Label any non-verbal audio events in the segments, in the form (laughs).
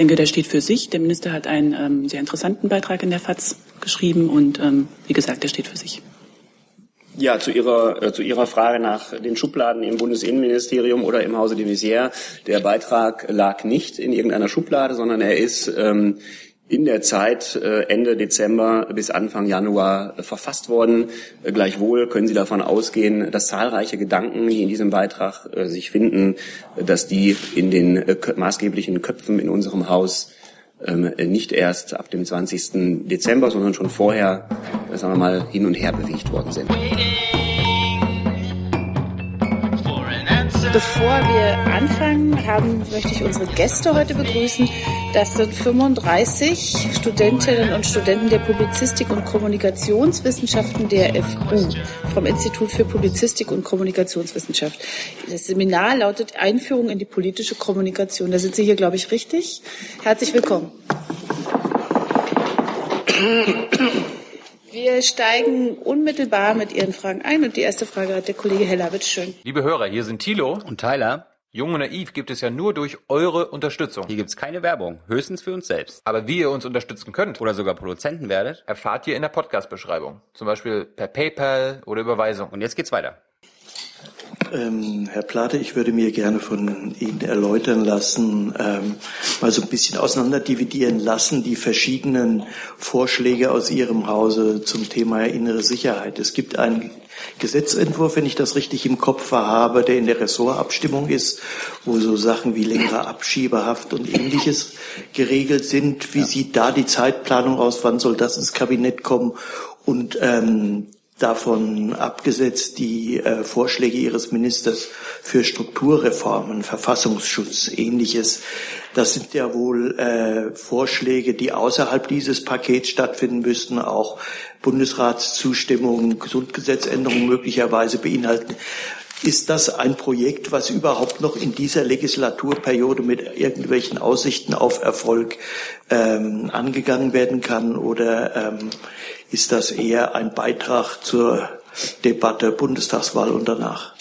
denke, der steht für sich. Der Minister hat einen ähm, sehr interessanten Beitrag in der FAZ geschrieben und ähm, wie gesagt, der steht für sich. Ja, zu Ihrer, äh, zu Ihrer Frage nach den Schubladen im Bundesinnenministerium oder im Hause de Maizière. Der Beitrag lag nicht in irgendeiner Schublade, sondern er ist ähm, in der Zeit äh, Ende Dezember bis Anfang Januar äh, verfasst worden. Äh, gleichwohl können Sie davon ausgehen, dass zahlreiche Gedanken, die in diesem Beitrag sich finden, dass die in den maßgeblichen Köpfen in unserem Haus ähm, nicht erst ab dem 20. Dezember, sondern schon vorher, sagen wir mal, hin und her bewegt worden sind. Bevor wir anfangen, haben, möchte ich unsere Gäste heute begrüßen. Das sind 35 Studentinnen und Studenten der Publizistik und Kommunikationswissenschaften der FU, vom Institut für Publizistik und Kommunikationswissenschaft. Das Seminar lautet Einführung in die politische Kommunikation. Da sind Sie hier, glaube ich, richtig. Herzlich willkommen. Wir steigen unmittelbar mit Ihren Fragen ein und die erste Frage hat der Kollege Heller. Bitte schön. Liebe Hörer, hier sind Thilo und Tyler. Jung und naiv gibt es ja nur durch eure Unterstützung. Hier gibt's keine Werbung, höchstens für uns selbst. Aber wie ihr uns unterstützen könnt oder sogar Produzenten werdet, erfahrt ihr in der Podcast-Beschreibung. Zum Beispiel per PayPal oder Überweisung. Und jetzt geht's weiter. Ähm, Herr Plate, ich würde mir gerne von Ihnen erläutern lassen, ähm, mal so ein bisschen auseinanderdividieren lassen, die verschiedenen Vorschläge aus Ihrem Hause zum Thema innere Sicherheit. Es gibt einen Gesetzentwurf, wenn ich das richtig im Kopf habe, der in der Ressortabstimmung ist, wo so Sachen wie längere Abschiebehaft und ähnliches geregelt sind. Wie ja. sieht da die Zeitplanung aus? Wann soll das ins Kabinett kommen? Und ähm, davon abgesetzt die äh, Vorschläge Ihres Ministers für Strukturreformen, Verfassungsschutz, ähnliches. Das sind ja wohl äh, Vorschläge, die außerhalb dieses Pakets stattfinden müssten, auch Bundesratszustimmung, Gesundgesetzänderungen möglicherweise beinhalten. Ist das ein Projekt, was überhaupt noch in dieser Legislaturperiode mit irgendwelchen Aussichten auf Erfolg ähm, angegangen werden kann? Oder ähm, ist das eher ein Beitrag zur Debatte Bundestagswahl und danach?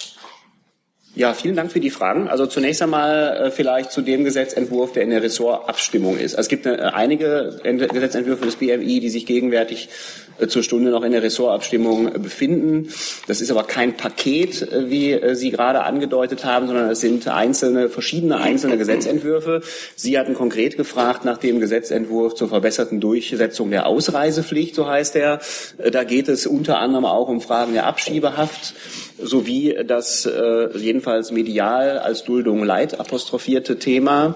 Ja, vielen Dank für die Fragen. Also zunächst einmal äh, vielleicht zu dem Gesetzentwurf, der in der Ressortabstimmung ist. Also es gibt äh, einige Gesetzentwürfe des BMI, die sich gegenwärtig äh, zur Stunde noch in der Ressortabstimmung befinden. Das ist aber kein Paket, wie Sie gerade angedeutet haben, sondern es sind einzelne, verschiedene einzelne Gesetzentwürfe. Sie hatten konkret gefragt nach dem Gesetzentwurf zur verbesserten Durchsetzung der Ausreisepflicht, so heißt er. Da geht es unter anderem auch um Fragen der Abschiebehaft sowie das äh, jedenfalls medial als Duldung Leid apostrophierte Thema.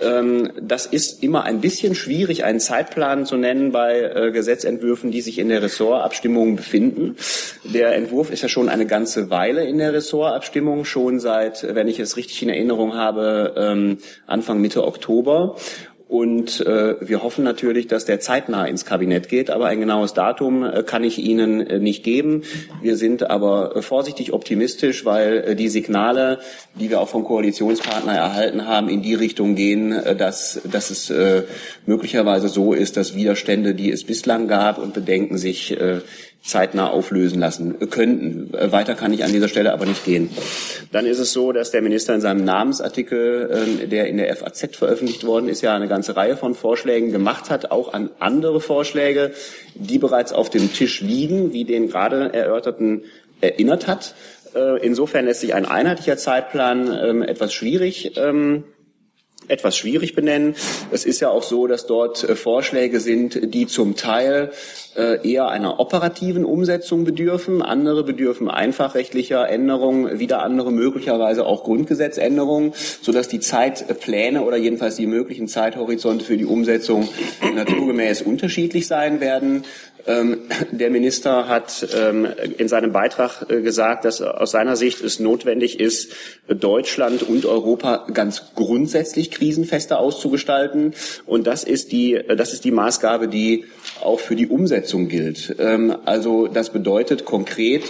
Ähm, das ist immer ein bisschen schwierig, einen Zeitplan zu nennen bei äh, Gesetzentwürfen, die sich in der Ressortabstimmung befinden. Der Entwurf ist ja schon eine ganze Weile in der Ressortabstimmung, schon seit, wenn ich es richtig in Erinnerung habe, ähm, Anfang Mitte Oktober. Und äh, wir hoffen natürlich, dass der zeitnah ins Kabinett geht, aber ein genaues Datum äh, kann ich Ihnen äh, nicht geben. Wir sind aber äh, vorsichtig optimistisch, weil äh, die Signale, die wir auch vom Koalitionspartner erhalten haben, in die Richtung gehen, äh, dass, dass es äh, möglicherweise so ist, dass Widerstände, die es bislang gab und Bedenken sich äh, zeitnah auflösen lassen könnten. Weiter kann ich an dieser Stelle aber nicht gehen. Dann ist es so, dass der Minister in seinem Namensartikel, ähm, der in der FAZ veröffentlicht worden ist, ja eine ganze Reihe von Vorschlägen gemacht hat, auch an andere Vorschläge, die bereits auf dem Tisch liegen, wie den gerade erörterten erinnert hat. Äh, insofern lässt sich ein einheitlicher Zeitplan ähm, etwas schwierig ähm, etwas schwierig benennen. Es ist ja auch so, dass dort äh, Vorschläge sind, die zum Teil äh, eher einer operativen Umsetzung bedürfen. Andere bedürfen einfachrechtlicher Änderungen, wieder andere möglicherweise auch Grundgesetzänderungen, sodass die Zeitpläne oder jedenfalls die möglichen Zeithorizonte für die Umsetzung naturgemäß unterschiedlich sein werden. Ähm, der Minister hat ähm, in seinem Beitrag äh, gesagt, dass aus seiner Sicht es notwendig ist, Deutschland und Europa ganz grundsätzlich krisenfester auszugestalten. Und das ist die, äh, das ist die Maßgabe, die auch für die Umsetzung gilt. Ähm, also das bedeutet konkret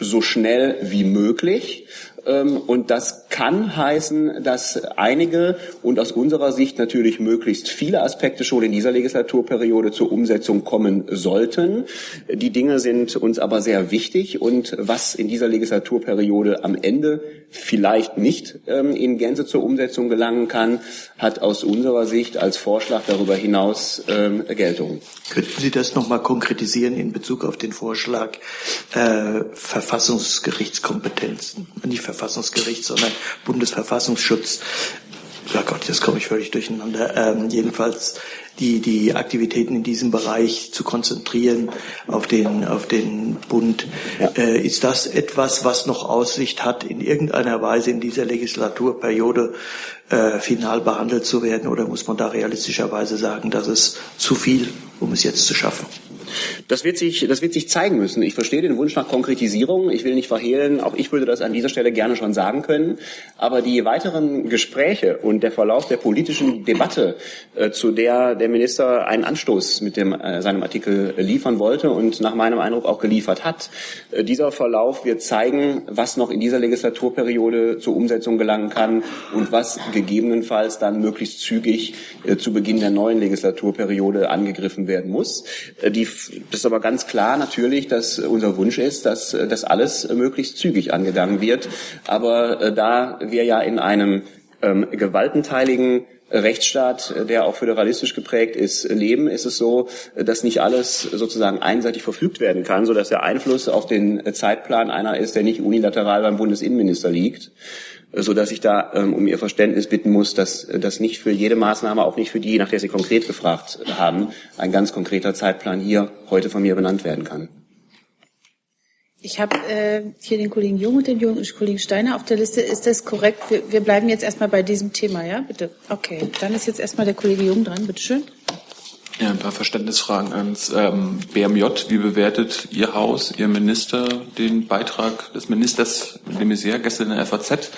so schnell wie möglich und das kann heißen, dass einige und aus unserer Sicht natürlich möglichst viele Aspekte schon in dieser Legislaturperiode zur Umsetzung kommen sollten. Die Dinge sind uns aber sehr wichtig und was in dieser Legislaturperiode am Ende vielleicht nicht ähm, in Gänze zur Umsetzung gelangen kann, hat aus unserer Sicht als Vorschlag darüber hinaus ähm, Geltung. Könnten Sie das noch mal konkretisieren in Bezug auf den Vorschlag äh, Verfassungsgerichtskompetenzen? Nicht Verfassungsgericht, sondern Bundesverfassungsschutz. Ja Gott, jetzt komme ich völlig durcheinander. Ähm, jedenfalls die, die Aktivitäten in diesem Bereich zu konzentrieren auf den, auf den Bund. Ja. Äh, ist das etwas, was noch Aussicht hat, in irgendeiner Weise in dieser Legislaturperiode äh, final behandelt zu werden? Oder muss man da realistischerweise sagen, dass es zu viel, um es jetzt zu schaffen? Das wird sich, das wird sich zeigen müssen. Ich verstehe den Wunsch nach Konkretisierung. Ich will nicht verhehlen. Auch ich würde das an dieser Stelle gerne schon sagen können. Aber die weiteren Gespräche und der Verlauf der politischen Debatte, äh, zu der der Minister einen Anstoß mit dem, äh, seinem Artikel liefern wollte und nach meinem Eindruck auch geliefert hat, äh, dieser Verlauf wird zeigen, was noch in dieser Legislaturperiode zur Umsetzung gelangen kann und was gegebenenfalls dann möglichst zügig äh, zu Beginn der neuen Legislaturperiode angegriffen werden muss. Äh, die das ist aber ganz klar natürlich, dass unser Wunsch ist, dass das alles möglichst zügig angegangen wird. Aber äh, da wir ja in einem ähm, gewaltenteiligen Rechtsstaat, der auch föderalistisch geprägt ist, leben, ist es so, dass nicht alles sozusagen einseitig verfügt werden kann, so dass der Einfluss auf den Zeitplan einer ist, der nicht unilateral beim Bundesinnenminister liegt so dass ich da ähm, um Ihr Verständnis bitten muss, dass das nicht für jede Maßnahme, auch nicht für die, nach der Sie konkret gefragt haben, ein ganz konkreter Zeitplan hier heute von mir benannt werden kann. Ich habe äh, hier den Kollegen Jung und den Kollegen Steiner auf der Liste. Ist das korrekt? Wir, wir bleiben jetzt erstmal bei diesem Thema, ja? Bitte. Okay, dann ist jetzt erstmal der Kollege Jung dran. Bitte schön. Ja, ein paar Verständnisfragen ans ähm, BMJ. Wie bewertet Ihr Haus, Ihr Minister den Beitrag des Ministers de Maizière gestern in der FAZ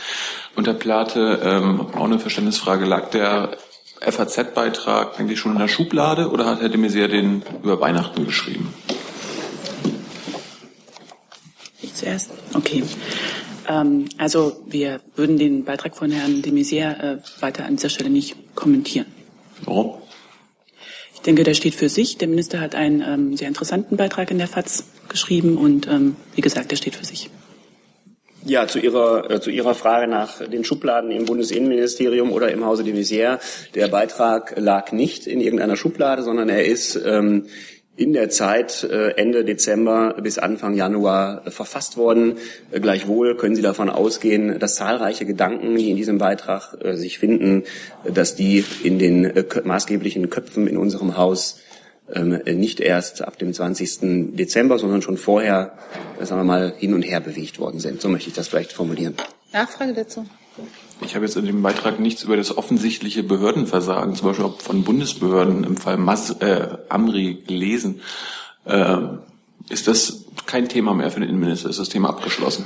unter Plate? Ähm, auch eine Verständnisfrage. Lag der FAZ-Beitrag eigentlich schon in der Schublade oder hat Herr de Maizière den über Weihnachten geschrieben? Ich zuerst. Okay. Ähm, also wir würden den Beitrag von Herrn de Maizière äh, weiter an dieser Stelle nicht kommentieren. Warum? Ich denke, der steht für sich. Der Minister hat einen ähm, sehr interessanten Beitrag in der FAZ geschrieben und ähm, wie gesagt, der steht für sich. Ja, zu Ihrer, äh, zu Ihrer Frage nach den Schubladen im Bundesinnenministerium oder im Hause de Maizière. Der Beitrag lag nicht in irgendeiner Schublade, sondern er ist ähm, in der Zeit äh, Ende Dezember bis Anfang Januar äh, verfasst worden. Äh, gleichwohl können Sie davon ausgehen, dass zahlreiche Gedanken, die in diesem Beitrag sich finden, dass die in den maßgeblichen Köpfen in unserem Haus ähm, nicht erst ab dem 20. Dezember, sondern schon vorher, sagen wir mal, hin und her bewegt worden sind. So möchte ich das vielleicht formulieren. Nachfrage dazu. Ich habe jetzt in dem Beitrag nichts über das offensichtliche Behördenversagen, zum Beispiel von Bundesbehörden im Fall Mas äh, Amri gelesen. Äh, ist das kein Thema mehr für den Innenminister? Ist das Thema abgeschlossen?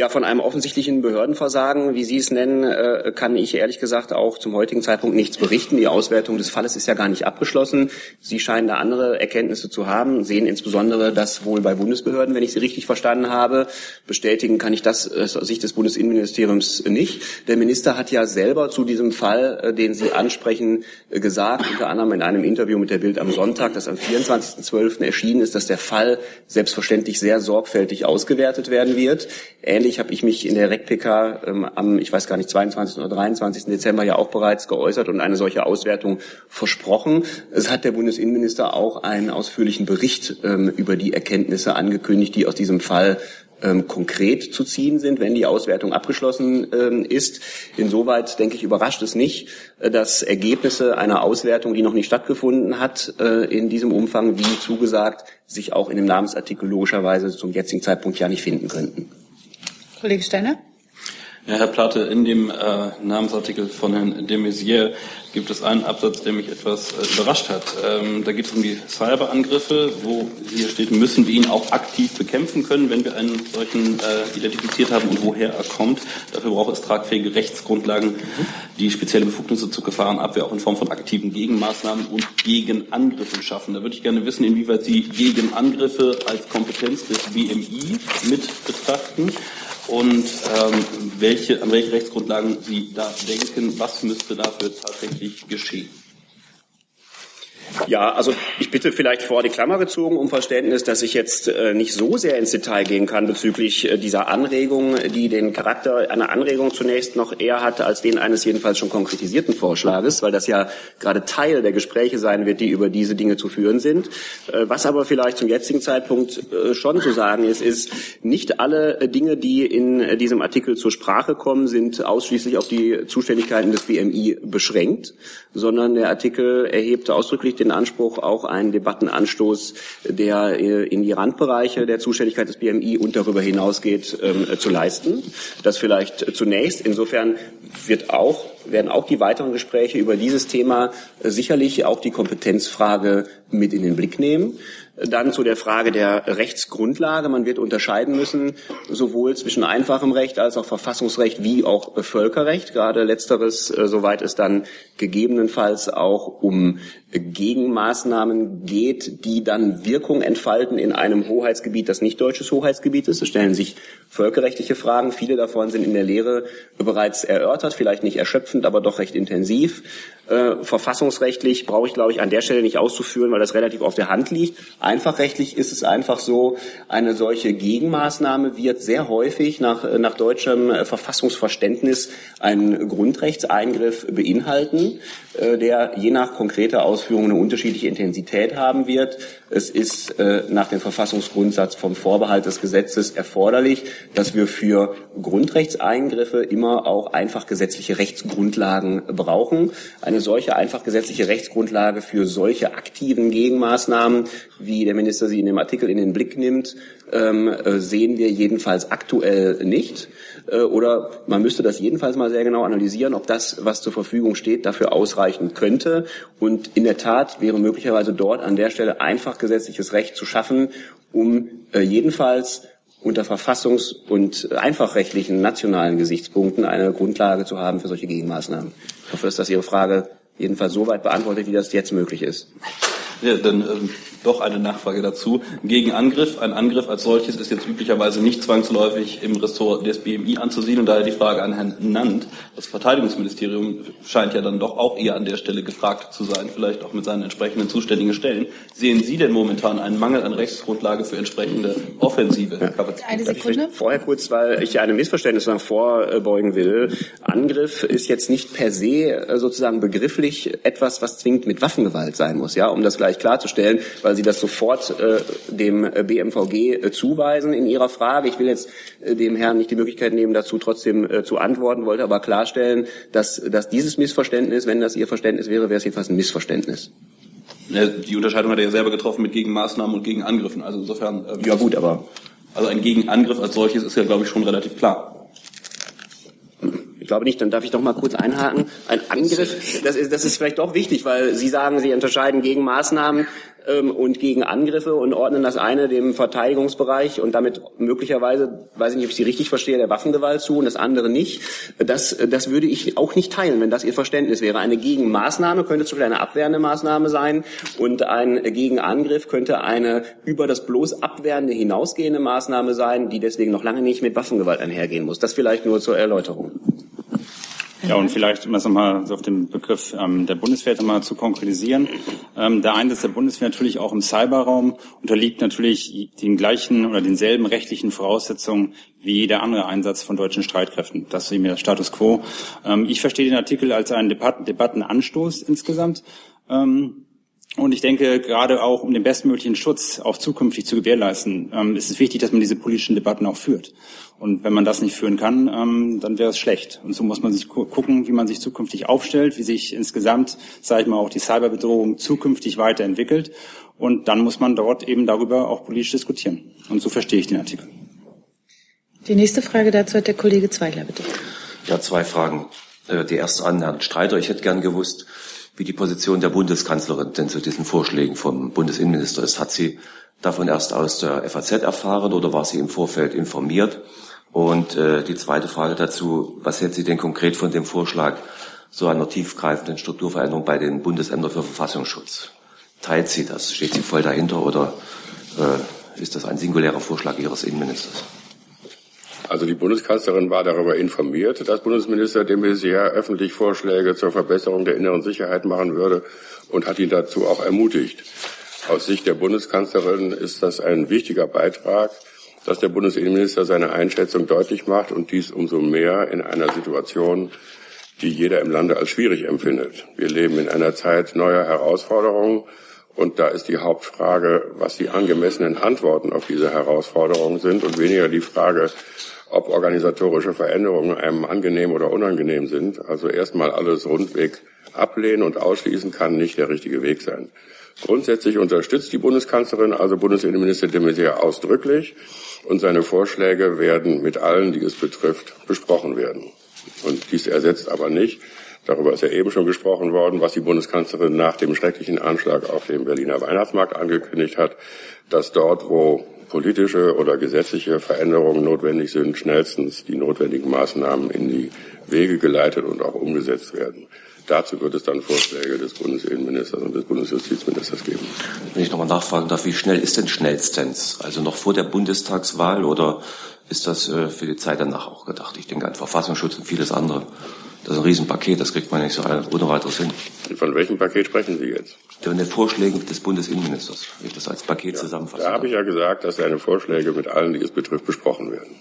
Ja, von einem offensichtlichen Behördenversagen, wie Sie es nennen, äh, kann ich ehrlich gesagt auch zum heutigen Zeitpunkt nichts berichten. Die Auswertung des Falles ist ja gar nicht abgeschlossen. Sie scheinen da andere Erkenntnisse zu haben, sehen insbesondere das wohl bei Bundesbehörden, wenn ich Sie richtig verstanden habe. Bestätigen kann ich das aus Sicht des Bundesinnenministeriums nicht. Der Minister hat ja selber zu diesem Fall, äh, den Sie ansprechen, äh, gesagt, unter anderem in einem Interview mit der Bild am Sonntag, das am 24.12. erschienen ist, dass der Fall selbstverständlich sehr sorgfältig ausgewertet werden wird. Ähnlich Ähnlich habe ich mich in der REC-PK ähm, am, ich weiß gar nicht, 22. oder 23. Dezember ja auch bereits geäußert und eine solche Auswertung versprochen. Es hat der Bundesinnenminister auch einen ausführlichen Bericht ähm, über die Erkenntnisse angekündigt, die aus diesem Fall ähm, konkret zu ziehen sind, wenn die Auswertung abgeschlossen ähm, ist. Insoweit, denke ich, überrascht es nicht, äh, dass Ergebnisse einer Auswertung, die noch nicht stattgefunden hat, äh, in diesem Umfang, wie zugesagt, sich auch in dem Namensartikel logischerweise zum jetzigen Zeitpunkt ja nicht finden könnten. Kollege Steiner. Ja, Herr Platte, in dem äh, Namensartikel von Herrn de Maizière gibt es einen Absatz, der mich etwas äh, überrascht hat. Ähm, da geht es um die Cyberangriffe, wo hier steht, müssen wir ihn auch aktiv bekämpfen können, wenn wir einen solchen äh, identifiziert haben und woher er kommt. Dafür braucht es tragfähige Rechtsgrundlagen, die spezielle Befugnisse zur Gefahrenabwehr auch in Form von aktiven Gegenmaßnahmen und Gegenangriffen schaffen. Da würde ich gerne wissen, inwieweit Sie Gegenangriffe als Kompetenz des BMI mit betrachten und ähm, welche, an welche Rechtsgrundlagen Sie da denken, was müsste dafür tatsächlich geschehen? Ja, also ich bitte vielleicht vor die Klammer gezogen um Verständnis, dass ich jetzt äh, nicht so sehr ins Detail gehen kann bezüglich äh, dieser Anregung, die den Charakter einer Anregung zunächst noch eher hatte als den eines jedenfalls schon konkretisierten Vorschlages, weil das ja gerade Teil der Gespräche sein wird, die über diese Dinge zu führen sind. Äh, was aber vielleicht zum jetzigen Zeitpunkt äh, schon zu sagen ist, ist, nicht alle äh, Dinge, die in äh, diesem Artikel zur Sprache kommen, sind ausschließlich auf die Zuständigkeiten des BMI beschränkt, sondern der Artikel erhebt ausdrücklich den Anspruch, auch einen Debattenanstoß, der äh, in die Randbereiche der Zuständigkeit des BMI und darüber hinausgeht, ähm, zu leisten. Das vielleicht zunächst. Insofern wird auch, werden auch die weiteren Gespräche über dieses Thema sicherlich auch die Kompetenzfrage mit in den Blick nehmen. Dann zu der Frage der Rechtsgrundlage. Man wird unterscheiden müssen, sowohl zwischen einfachem Recht als auch Verfassungsrecht wie auch Völkerrecht. Gerade letzteres, äh, soweit es dann gegebenenfalls auch um Gegenmaßnahmen geht, die dann Wirkung entfalten in einem Hoheitsgebiet, das nicht deutsches Hoheitsgebiet ist. Es stellen sich völkerrechtliche Fragen. Viele davon sind in der Lehre bereits erörtert, vielleicht nicht erschöpfend, aber doch recht intensiv. Äh, verfassungsrechtlich brauche ich, glaube ich, an der Stelle nicht auszuführen, weil das relativ auf der Hand liegt. Einfachrechtlich ist es einfach so, eine solche Gegenmaßnahme wird sehr häufig nach, nach deutschem Verfassungsverständnis einen Grundrechtseingriff beinhalten, äh, der je nach konkreter Ausführung eine unterschiedliche Intensität haben wird. Es ist äh, nach dem Verfassungsgrundsatz vom Vorbehalt des Gesetzes erforderlich, dass wir für Grundrechtseingriffe immer auch einfach gesetzliche Rechtsgrundlagen brauchen. Eine solche einfach gesetzliche Rechtsgrundlage für solche aktiven Gegenmaßnahmen, wie der Minister sie in dem Artikel in den Blick nimmt, ähm, äh, sehen wir jedenfalls aktuell nicht. Äh, oder man müsste das jedenfalls mal sehr genau analysieren, ob das, was zur Verfügung steht, dafür ausreichen könnte. Und in der Tat wäre möglicherweise dort an der Stelle einfach gesetzliches Recht zu schaffen, um äh, jedenfalls unter verfassungs- und einfachrechtlichen nationalen Gesichtspunkten eine Grundlage zu haben für solche Gegenmaßnahmen. Ich hoffe, dass das Ihre Frage jedenfalls so weit beantwortet, wie das jetzt möglich ist. Ja, dann ähm, doch eine Nachfrage dazu. Gegen Angriff, ein Angriff als solches ist jetzt üblicherweise nicht zwangsläufig im Ressort des BMI anzusiedeln. Daher die Frage an Herrn Nant. Das Verteidigungsministerium scheint ja dann doch auch eher an der Stelle gefragt zu sein, vielleicht auch mit seinen entsprechenden zuständigen Stellen. Sehen Sie denn momentan einen Mangel an Rechtsgrundlage für entsprechende offensive Kapazitäten? Eine Sekunde. Vorher kurz, weil ich einem Missverständnis noch vorbeugen will. Angriff ist jetzt nicht per se äh, sozusagen begrifflich etwas, was zwingend mit Waffengewalt sein muss, ja, um das gleich klarzustellen, weil Sie das sofort äh, dem BMVG äh, zuweisen in Ihrer Frage. Ich will jetzt äh, dem Herrn nicht die Möglichkeit nehmen, dazu trotzdem äh, zu antworten, wollte aber klarstellen, dass, dass dieses Missverständnis, wenn das Ihr Verständnis wäre, wäre es jedenfalls ein Missverständnis. Ja, die Unterscheidung hat er ja selber getroffen mit Gegenmaßnahmen und Gegenangriffen. Also insofern. Ähm, Ja gut, aber Also ein Gegenangriff als solches ist ja, glaube ich, schon relativ klar. Ich glaube nicht, dann darf ich doch mal kurz einhaken. Ein Angriff, das ist, das ist vielleicht doch wichtig, weil Sie sagen, Sie unterscheiden gegen Maßnahmen ähm, und gegen Angriffe und ordnen das eine dem Verteidigungsbereich und damit möglicherweise, weiß ich nicht, ob ich Sie richtig verstehe, der Waffengewalt zu und das andere nicht. Das, das würde ich auch nicht teilen, wenn das Ihr Verständnis wäre. Eine Gegenmaßnahme könnte zum Beispiel eine abwehrende Maßnahme sein und ein Gegenangriff könnte eine über das bloß Abwehrende hinausgehende Maßnahme sein, die deswegen noch lange nicht mit Waffengewalt einhergehen muss. Das vielleicht nur zur Erläuterung. Ja, und vielleicht, um das nochmal so auf den Begriff ähm, der Bundeswehr nochmal zu konkretisieren. Ähm, der Einsatz der Bundeswehr natürlich auch im Cyberraum unterliegt natürlich den gleichen oder denselben rechtlichen Voraussetzungen wie jeder andere Einsatz von deutschen Streitkräften. Das ist eben der Status quo. Ähm, ich verstehe den Artikel als einen Debatten Debattenanstoß insgesamt. Ähm, und ich denke, gerade auch um den bestmöglichen Schutz auch zukünftig zu gewährleisten, ähm, ist es wichtig, dass man diese politischen Debatten auch führt. Und wenn man das nicht führen kann, ähm, dann wäre es schlecht. Und so muss man sich gu gucken, wie man sich zukünftig aufstellt, wie sich insgesamt, sage ich mal, auch die Cyberbedrohung zukünftig weiterentwickelt. Und dann muss man dort eben darüber auch politisch diskutieren. Und so verstehe ich den Artikel. Die nächste Frage dazu hat der Kollege Zweigler, bitte. Ja, zwei Fragen. Äh, Die erste an Herrn Streiter. Ich hätte gern gewusst, wie die Position der Bundeskanzlerin denn zu diesen Vorschlägen vom Bundesinnenminister ist. Hat sie davon erst aus der FAZ erfahren oder war sie im Vorfeld informiert? Und äh, die zweite Frage dazu, was hält sie denn konkret von dem Vorschlag so einer tiefgreifenden Strukturveränderung bei den Bundesämtern für Verfassungsschutz? Teilt sie das? Steht sie voll dahinter oder äh, ist das ein singulärer Vorschlag Ihres Innenministers? Also die Bundeskanzlerin war darüber informiert, dass Bundesminister de Maizière öffentlich Vorschläge zur Verbesserung der inneren Sicherheit machen würde und hat ihn dazu auch ermutigt. Aus Sicht der Bundeskanzlerin ist das ein wichtiger Beitrag, dass der Bundesinnenminister seine Einschätzung deutlich macht und dies umso mehr in einer Situation, die jeder im Lande als schwierig empfindet. Wir leben in einer Zeit neuer Herausforderungen und da ist die Hauptfrage, was die angemessenen Antworten auf diese Herausforderungen sind und weniger die Frage, ob organisatorische Veränderungen einem angenehm oder unangenehm sind. Also erstmal alles rundweg ablehnen und ausschließen kann nicht der richtige Weg sein. Grundsätzlich unterstützt die Bundeskanzlerin, also Bundesinnenminister de Maizière, ausdrücklich und seine Vorschläge werden mit allen, die es betrifft, besprochen werden. Und dies ersetzt aber nicht, darüber ist ja eben schon gesprochen worden, was die Bundeskanzlerin nach dem schrecklichen Anschlag auf dem Berliner Weihnachtsmarkt angekündigt hat, dass dort, wo politische oder gesetzliche Veränderungen notwendig sind, schnellstens die notwendigen Maßnahmen in die Wege geleitet und auch umgesetzt werden. Dazu wird es dann Vorschläge des Bundesinnenministers und des Bundesjustizministers geben. Wenn ich nochmal nachfragen darf, wie schnell ist denn schnellstens? Also noch vor der Bundestagswahl oder ist das äh, für die Zeit danach auch gedacht? Ich denke an Verfassungsschutz und vieles andere. Das ist ein Riesenpaket, das kriegt man nicht so ohne weiteres hin. Von welchem Paket sprechen Sie jetzt? Von den Vorschlägen des Bundesinnenministers, wenn ich das als Paket ja, zusammenfasse. Da habe ich ja gesagt, dass seine Vorschläge mit allen, die es betrifft, besprochen werden.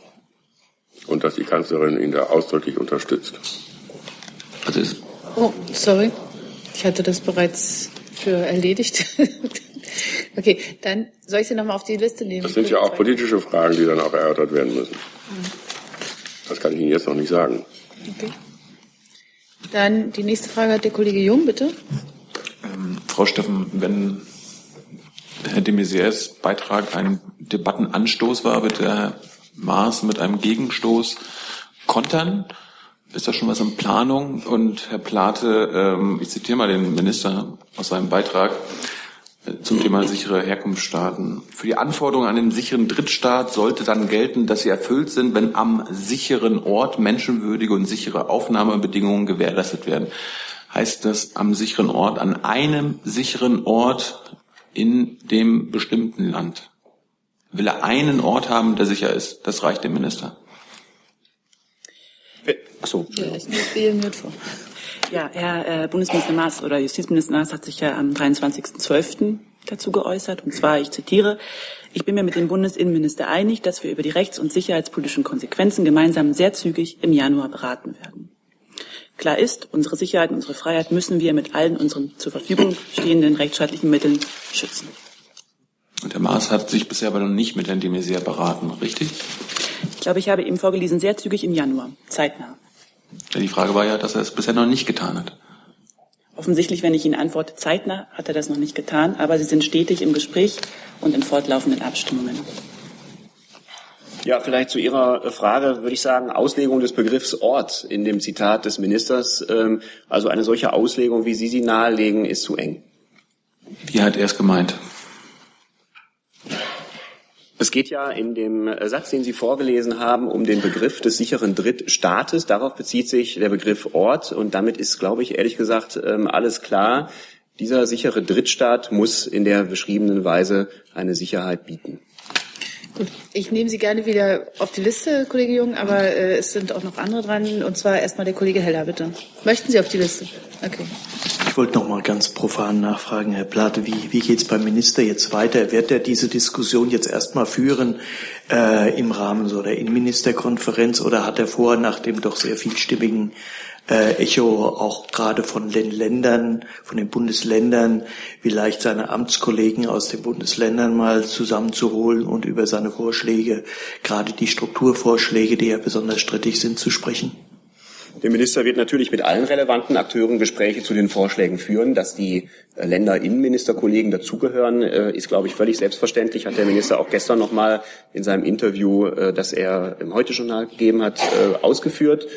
Und dass die Kanzlerin ihn da ausdrücklich unterstützt. Also ist Oh, sorry. Ich hatte das bereits für erledigt. (laughs) okay, dann soll ich Sie nochmal auf die Liste nehmen? Das sind ja auch politische Fragen, die dann auch erörtert werden müssen. Das kann ich Ihnen jetzt noch nicht sagen. Okay. Dann die nächste Frage hat der Kollege Jung, bitte. Ähm, Frau Steffen, wenn Herr de Maizières Beitrag ein Debattenanstoß war, wird der Maas mit einem Gegenstoß kontern? ist da schon was in Planung? Und Herr Plate, ähm, ich zitiere mal den Minister aus seinem Beitrag zum Thema sichere Herkunftsstaaten. Für die Anforderungen an den sicheren Drittstaat sollte dann gelten, dass sie erfüllt sind, wenn am sicheren Ort menschenwürdige und sichere Aufnahmebedingungen gewährleistet werden. Heißt das am sicheren Ort, an einem sicheren Ort in dem bestimmten Land? Will er einen Ort haben, der sicher ist? Das reicht dem Minister. Achso. Ja, ich mir vor. Ja, Herr äh, Bundesminister Maas oder Justizminister Maas hat sich ja am 23.12. dazu geäußert. Und zwar, ich zitiere, ich bin mir mit dem Bundesinnenminister einig, dass wir über die rechts- und sicherheitspolitischen Konsequenzen gemeinsam sehr zügig im Januar beraten werden. Klar ist, unsere Sicherheit und unsere Freiheit müssen wir mit allen unseren zur Verfügung stehenden rechtsstaatlichen Mitteln schützen. Und Herr Maas hat sich bisher aber noch nicht mit Herrn de Maizière beraten, richtig? Ich glaube, ich habe ihm vorgelesen, sehr zügig im Januar, zeitnah. Die Frage war ja, dass er es bisher noch nicht getan hat. Offensichtlich, wenn ich Ihnen antworte, zeitnah hat er das noch nicht getan, aber Sie sind stetig im Gespräch und in fortlaufenden Abstimmungen. Ja, vielleicht zu Ihrer Frage würde ich sagen, Auslegung des Begriffs Ort in dem Zitat des Ministers. Ähm, also eine solche Auslegung, wie Sie sie nahelegen, ist zu eng. Wie hat er es gemeint? Es geht ja in dem Satz, den Sie vorgelesen haben, um den Begriff des sicheren Drittstaates. Darauf bezieht sich der Begriff Ort und damit ist, glaube ich, ehrlich gesagt, ähm, alles klar. Dieser sichere Drittstaat muss in der beschriebenen Weise eine Sicherheit bieten. Gut, ich nehme Sie gerne wieder auf die Liste, Kollege Jung, aber äh, es sind auch noch andere dran. Und zwar erstmal der Kollege Heller, bitte. Möchten Sie auf die Liste? Okay. Ich wollte noch mal ganz profan nachfragen, Herr Plate, wie, wie geht es beim Minister jetzt weiter? Wird er diese Diskussion jetzt erstmal führen äh, im Rahmen so der Innenministerkonferenz oder hat er vor, nach dem doch sehr vielstimmigen äh, Echo auch gerade von den Ländern, von den Bundesländern, vielleicht seine Amtskollegen aus den Bundesländern mal zusammenzuholen und über seine Vorschläge, gerade die Strukturvorschläge, die ja besonders strittig sind, zu sprechen? Der Minister wird natürlich mit allen relevanten Akteuren Gespräche zu den Vorschlägen führen. Dass die äh, Länderinnenministerkollegen dazugehören, äh, ist, glaube ich, völlig selbstverständlich. Hat der Minister auch gestern noch mal in seinem Interview, äh, das er im Heute-Journal gegeben hat, ausgeführt.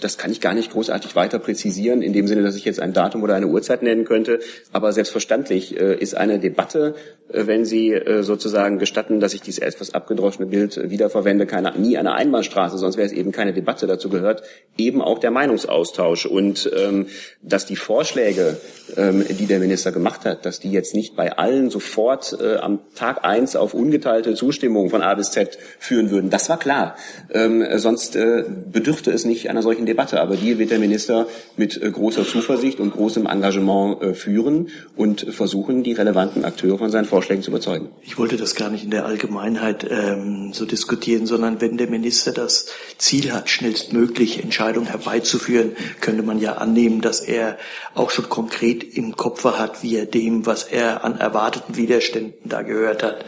Das kann ich gar nicht großartig weiter präzisieren, in dem Sinne, dass ich jetzt ein Datum oder eine Uhrzeit nennen könnte. Aber selbstverständlich ist eine Debatte, wenn Sie sozusagen gestatten, dass ich dieses etwas abgedroschene Bild wiederverwende, keine, nie eine Einbahnstraße, sonst wäre es eben keine Debatte dazu gehört, eben auch der Meinungsaustausch und ähm, dass die Vorschläge, ähm, die der Minister gemacht hat, dass die jetzt nicht bei allen sofort äh, am Tag eins auf ungeteilte Zustimmung von A bis Z führen würden. Das war klar. Ähm, sonst äh, bedürfte es nicht einer solchen Debatte. Aber die wird der Minister mit äh, großer Zuversicht und großem Engagement äh, führen und versuchen, die relevanten Akteure von seinen Vorschlägen zu überzeugen. Ich wollte das gar nicht in der Allgemeinheit ähm, so diskutieren, sondern wenn der Minister das Ziel hat, schnellstmöglich Entscheidungen herbeizuführen, könnte man ja annehmen, dass er auch schon konkret im Kopf hat, wie er dem, was er an erwarteten Widerständen da gehört hat,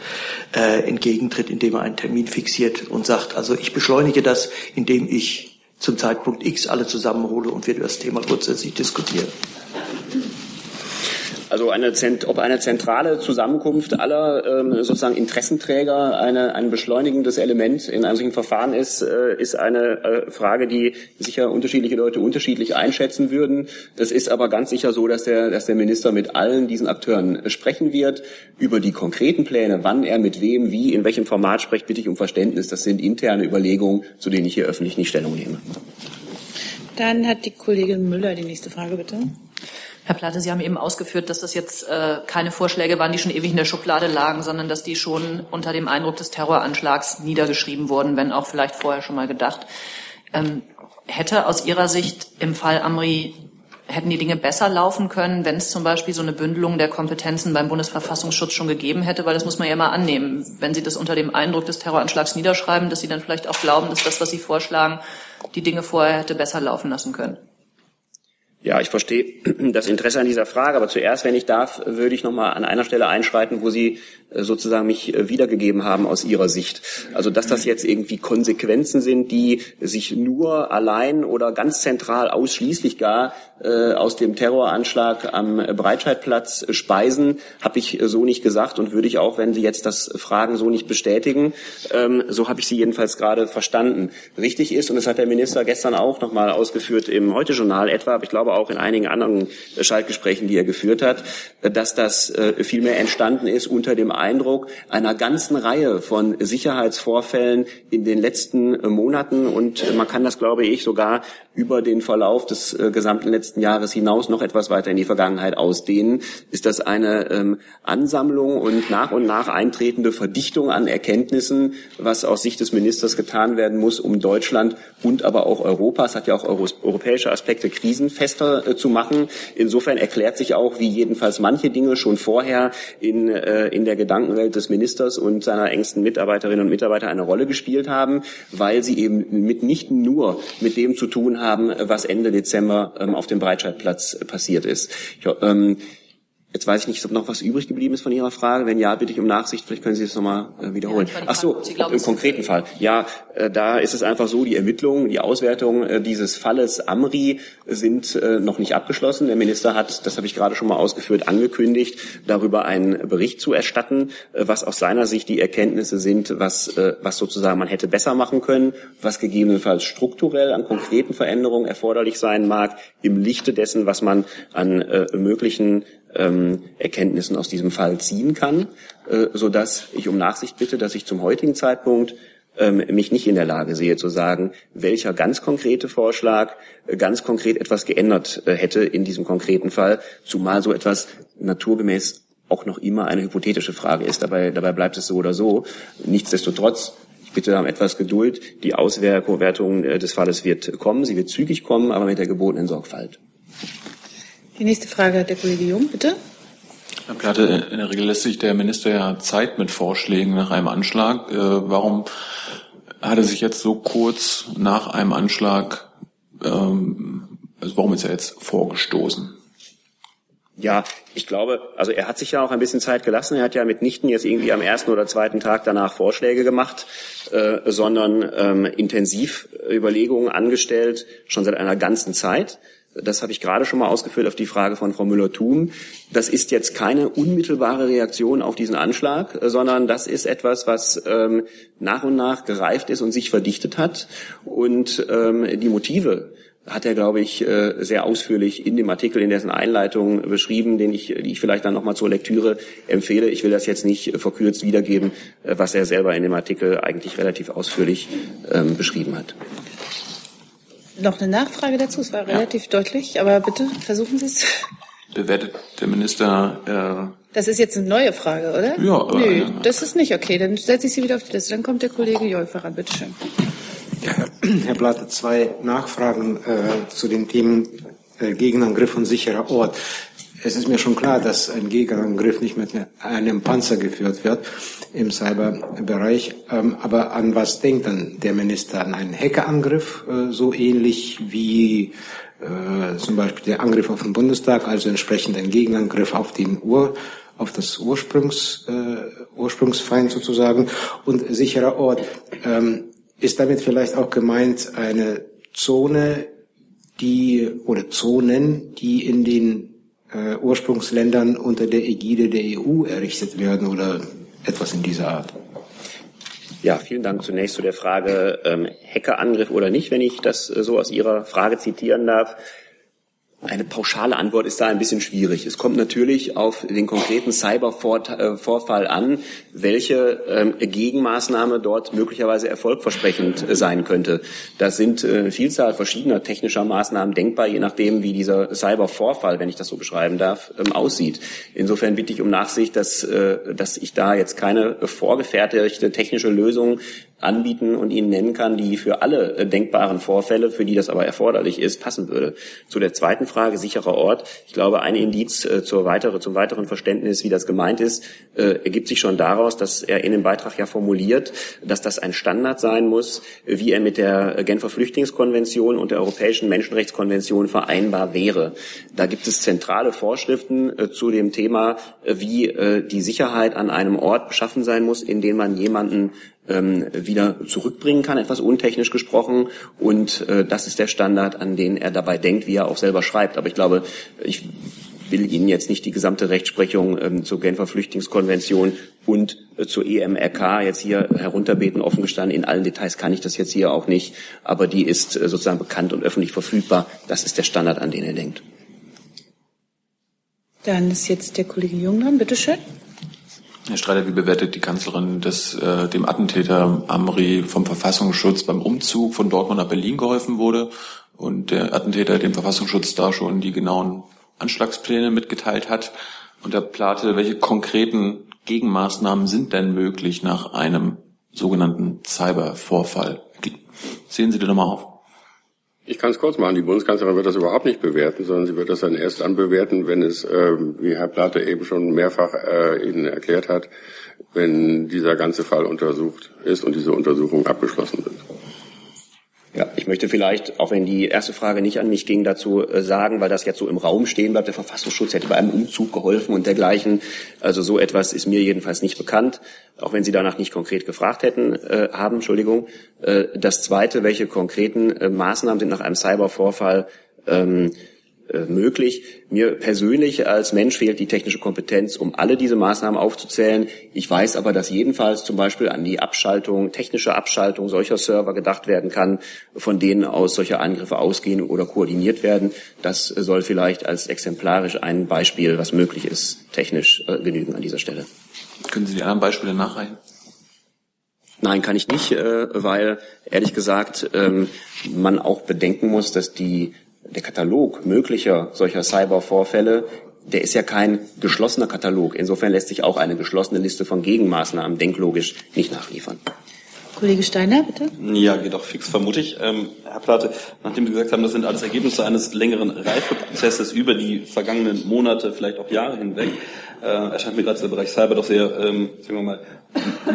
äh, entgegentritt, indem er einen Termin fixiert und sagt, also ich beschleunige das, indem ich zum Zeitpunkt X alle zusammenhole und wir das Thema grundsätzlich diskutieren. Also eine, ob eine zentrale Zusammenkunft aller ähm, sozusagen Interessenträger eine, ein beschleunigendes Element in einem solchen Verfahren ist, äh, ist eine äh, Frage, die sicher unterschiedliche Leute unterschiedlich einschätzen würden. Es ist aber ganz sicher so, dass der, dass der Minister mit allen diesen Akteuren sprechen wird. Über die konkreten Pläne, wann er mit wem, wie, in welchem Format spricht, bitte ich um Verständnis. Das sind interne Überlegungen, zu denen ich hier öffentlich nicht Stellung nehme. Dann hat die Kollegin Müller die nächste Frage, bitte. Herr Platte, Sie haben eben ausgeführt, dass das jetzt äh, keine Vorschläge waren, die schon ewig in der Schublade lagen, sondern dass die schon unter dem Eindruck des Terroranschlags niedergeschrieben wurden, wenn auch vielleicht vorher schon mal gedacht. Ähm, hätte aus Ihrer Sicht im Fall Amri hätten die Dinge besser laufen können, wenn es zum Beispiel so eine Bündelung der Kompetenzen beim Bundesverfassungsschutz schon gegeben hätte, weil das muss man ja mal annehmen. Wenn Sie das unter dem Eindruck des Terroranschlags niederschreiben, dass Sie dann vielleicht auch glauben, dass das, was Sie vorschlagen, die Dinge vorher hätte besser laufen lassen können. Ja, ich verstehe (clears throat) das Interesse an dieser Frage, aber zuerst, wenn ich darf, würde ich noch mal an einer Stelle einschreiten, wo Sie sozusagen mich äh, wiedergegeben haben aus Ihrer Sicht. Also, dass das jetzt irgendwie Konsequenzen sind, die sich nur allein oder ganz zentral ausschließlich gar äh, aus dem Terroranschlag am Breitscheidplatz speisen, habe ich so nicht gesagt und würde ich auch, wenn Sie jetzt das fragen, so nicht bestätigen. Ähm, so habe ich Sie jedenfalls gerade verstanden. Richtig ist, und das hat der Minister gestern auch noch mal ausgeführt im Heute-Journal etwa, aber ich glaube, auch in einigen anderen äh, Schaltgesprächen, die er geführt hat, äh, dass das äh, vielmehr entstanden ist unter dem Eindruck einer ganzen Reihe von Sicherheitsvorfällen in den letzten Monaten. Und man kann das, glaube ich, sogar über den Verlauf des gesamten letzten Jahres hinaus noch etwas weiter in die Vergangenheit ausdehnen. Ist das eine ähm, Ansammlung und nach und nach eintretende Verdichtung an Erkenntnissen, was aus Sicht des Ministers getan werden muss, um Deutschland und aber auch Europa, es hat ja auch europäische Aspekte, krisenfest leichter äh, zu machen. Insofern erklärt sich auch, wie jedenfalls manche Dinge schon vorher in, äh, in der Gedankenwelt des Ministers und seiner engsten Mitarbeiterinnen und Mitarbeiter eine Rolle gespielt haben, weil sie eben mit nicht nur mit dem zu tun haben, was Ende Dezember ähm, auf dem Breitscheidplatz passiert ist. Ich, ähm, Jetzt weiß ich nicht, ob noch was übrig geblieben ist von Ihrer Frage. Wenn ja, bitte ich um Nachsicht. Vielleicht können Sie das nochmal äh, wiederholen. Ja, Ach so, glauben, im konkreten Fall. Ja, äh, da ist es einfach so, die Ermittlungen, die Auswertung äh, dieses Falles Amri sind äh, noch nicht abgeschlossen. Der Minister hat, das habe ich gerade schon mal ausgeführt, angekündigt, darüber einen Bericht zu erstatten, äh, was aus seiner Sicht die Erkenntnisse sind, was, äh, was sozusagen man hätte besser machen können, was gegebenenfalls strukturell an konkreten Veränderungen erforderlich sein mag, im Lichte dessen, was man an möglichen ähm, Erkenntnissen aus diesem Fall ziehen kann, äh, so dass ich um Nachsicht bitte, dass ich zum heutigen Zeitpunkt ähm, mich nicht in der Lage sehe zu sagen, welcher ganz konkrete Vorschlag äh, ganz konkret etwas geändert äh, hätte in diesem konkreten Fall, zumal so etwas naturgemäß auch noch immer eine hypothetische Frage ist. Dabei, dabei bleibt es so oder so. Nichtsdestotrotz ich bitte um etwas Geduld. Die Auswertung äh, des Falles wird kommen. Sie wird zügig kommen, aber mit der gebotenen Sorgfalt. Die nächste Frage hat der Kollege Jung, bitte. Herr Platte, in der Regel lässt sich der Minister ja Zeit mit Vorschlägen nach einem Anschlag. Äh, warum hat er sich jetzt so kurz nach einem Anschlag, ähm, also warum ist er jetzt vorgestoßen? Ja, ich glaube, also er hat sich ja auch ein bisschen Zeit gelassen. Er hat ja mitnichten jetzt irgendwie am ersten oder zweiten Tag danach Vorschläge gemacht, äh, sondern ähm, intensiv Überlegungen angestellt, schon seit einer ganzen Zeit. Das habe ich gerade schon mal ausgeführt auf die Frage von Frau Müller-Thun. Das ist jetzt keine unmittelbare Reaktion auf diesen Anschlag, sondern das ist etwas, was ähm, nach und nach gereift ist und sich verdichtet hat. Und ähm, die Motive hat er, glaube ich, äh, sehr ausführlich in dem Artikel, in dessen Einleitung beschrieben, den ich, die ich vielleicht dann nochmal zur Lektüre empfehle. Ich will das jetzt nicht verkürzt wiedergeben, äh, was er selber in dem Artikel eigentlich relativ ausführlich ähm, beschrieben hat. Noch eine Nachfrage dazu, es war relativ ja. deutlich, aber bitte versuchen Sie es. bewertet der Minister äh, das ist jetzt eine neue Frage, oder? Ja. Nö, äh, das ist nicht okay. Dann setze ich Sie wieder auf die Liste. Dann kommt der Kollege Jäufer ran. Bitte schön. Ja, Herr Blatter, zwei Nachfragen äh, zu den Themen äh, Gegenangriff und sicherer Ort. Es ist mir schon klar, dass ein Gegenangriff nicht mit einem Panzer geführt wird im Cyberbereich. Ähm, aber an was denkt dann der Minister? An einen Hackerangriff, äh, so ähnlich wie äh, zum Beispiel der Angriff auf den Bundestag, also entsprechend ein Gegenangriff auf den Ur auf das Ursprungs, äh, Ursprungsfeind sozusagen und sicherer Ort. Ähm, ist damit vielleicht auch gemeint eine Zone, die oder Zonen, die in den äh, Ursprungsländern unter der Ägide der EU errichtet werden oder etwas in dieser Art? Ja, vielen Dank zunächst zu der Frage ähm, Hackerangriff oder nicht, wenn ich das äh, so aus Ihrer Frage zitieren darf. Eine pauschale Antwort ist da ein bisschen schwierig. Es kommt natürlich auf den konkreten Cybervorfall an, welche ähm, Gegenmaßnahme dort möglicherweise erfolgversprechend äh, sein könnte. Das sind äh, Vielzahl verschiedener technischer Maßnahmen denkbar, je nachdem, wie dieser Cybervorfall, wenn ich das so beschreiben darf, ähm, aussieht. Insofern bitte ich um Nachsicht, dass, äh, dass ich da jetzt keine vorgefertigte technische Lösung anbieten und Ihnen nennen kann, die für alle äh, denkbaren Vorfälle, für die das aber erforderlich ist, passen würde. Zu der zweiten Frage, sicherer Ort. Ich glaube, ein Indiz äh, zur weitere, zum weiteren Verständnis, wie das gemeint ist, äh, ergibt sich schon daraus, dass er in dem Beitrag ja formuliert, dass das ein Standard sein muss, wie er mit der Genfer Flüchtlingskonvention und der Europäischen Menschenrechtskonvention vereinbar wäre. Da gibt es zentrale Vorschriften zu dem Thema, wie die Sicherheit an einem Ort beschaffen sein muss, in dem man jemanden ähm, wieder zurückbringen kann, etwas untechnisch gesprochen. Und äh, das ist der Standard, an den er dabei denkt, wie er auch selber schreibt. Aber ich glaube, ich will Ihnen jetzt nicht die gesamte Rechtsprechung ähm, zur Genfer Flüchtlingskonvention und äh, zur EMRK jetzt hier herunterbeten. Offen gestanden, in allen Details kann ich das jetzt hier auch nicht, aber die ist äh, sozusagen bekannt und öffentlich verfügbar. Das ist der Standard, an den er denkt. Dann ist jetzt der Kollege Jung dran. Bitte schön. Herr Streiter, wie bewertet die Kanzlerin, dass äh, dem Attentäter Amri vom Verfassungsschutz beim Umzug von Dortmund nach Berlin geholfen wurde und der Attentäter dem Verfassungsschutz da schon die genauen Anschlagspläne mitgeteilt hat? Und der Plate, welche konkreten Gegenmaßnahmen sind denn möglich nach einem sogenannten Cybervorfall? Sehen Sie da nochmal auf. Ich kann es kurz machen. Die Bundeskanzlerin wird das überhaupt nicht bewerten, sondern sie wird das dann erst anbewerten, wenn es, äh, wie Herr Platte eben schon mehrfach äh, Ihnen erklärt hat, wenn dieser ganze Fall untersucht ist und diese Untersuchungen abgeschlossen sind. Ja, ich möchte vielleicht, auch wenn die erste Frage nicht an mich ging, dazu äh, sagen, weil das jetzt so im Raum stehen bleibt, der Verfassungsschutz hätte bei einem Umzug geholfen und dergleichen. Also so etwas ist mir jedenfalls nicht bekannt, auch wenn Sie danach nicht konkret gefragt hätten, äh, haben, Entschuldigung. Äh, das Zweite, welche konkreten äh, Maßnahmen sind nach einem Cybervorfall ähm, äh, möglich. Mir persönlich als Mensch fehlt die technische Kompetenz, um alle diese Maßnahmen aufzuzählen. Ich weiß aber, dass jedenfalls zum Beispiel an die Abschaltung, technische Abschaltung solcher Server gedacht werden kann, von denen aus solche Angriffe ausgehen oder koordiniert werden. Das soll vielleicht als exemplarisch ein Beispiel, was möglich ist, technisch äh, genügen an dieser Stelle. Können Sie die anderen Beispiele nachreichen? Nein, kann ich nicht, äh, weil ehrlich gesagt ähm, man auch bedenken muss, dass die der Katalog möglicher solcher Cybervorfälle, der ist ja kein geschlossener Katalog. Insofern lässt sich auch eine geschlossene Liste von Gegenmaßnahmen denklogisch nicht nachliefern. Kollege Steiner, bitte. Ja, geht auch fix, vermute ich. Ähm, Herr Plate, nachdem Sie gesagt haben, das sind alles Ergebnisse eines längeren Reifeprozesses über die vergangenen Monate, vielleicht auch Jahre hinweg, äh, erscheint mir gerade der Bereich Cyber doch sehr, ähm, sagen wir mal,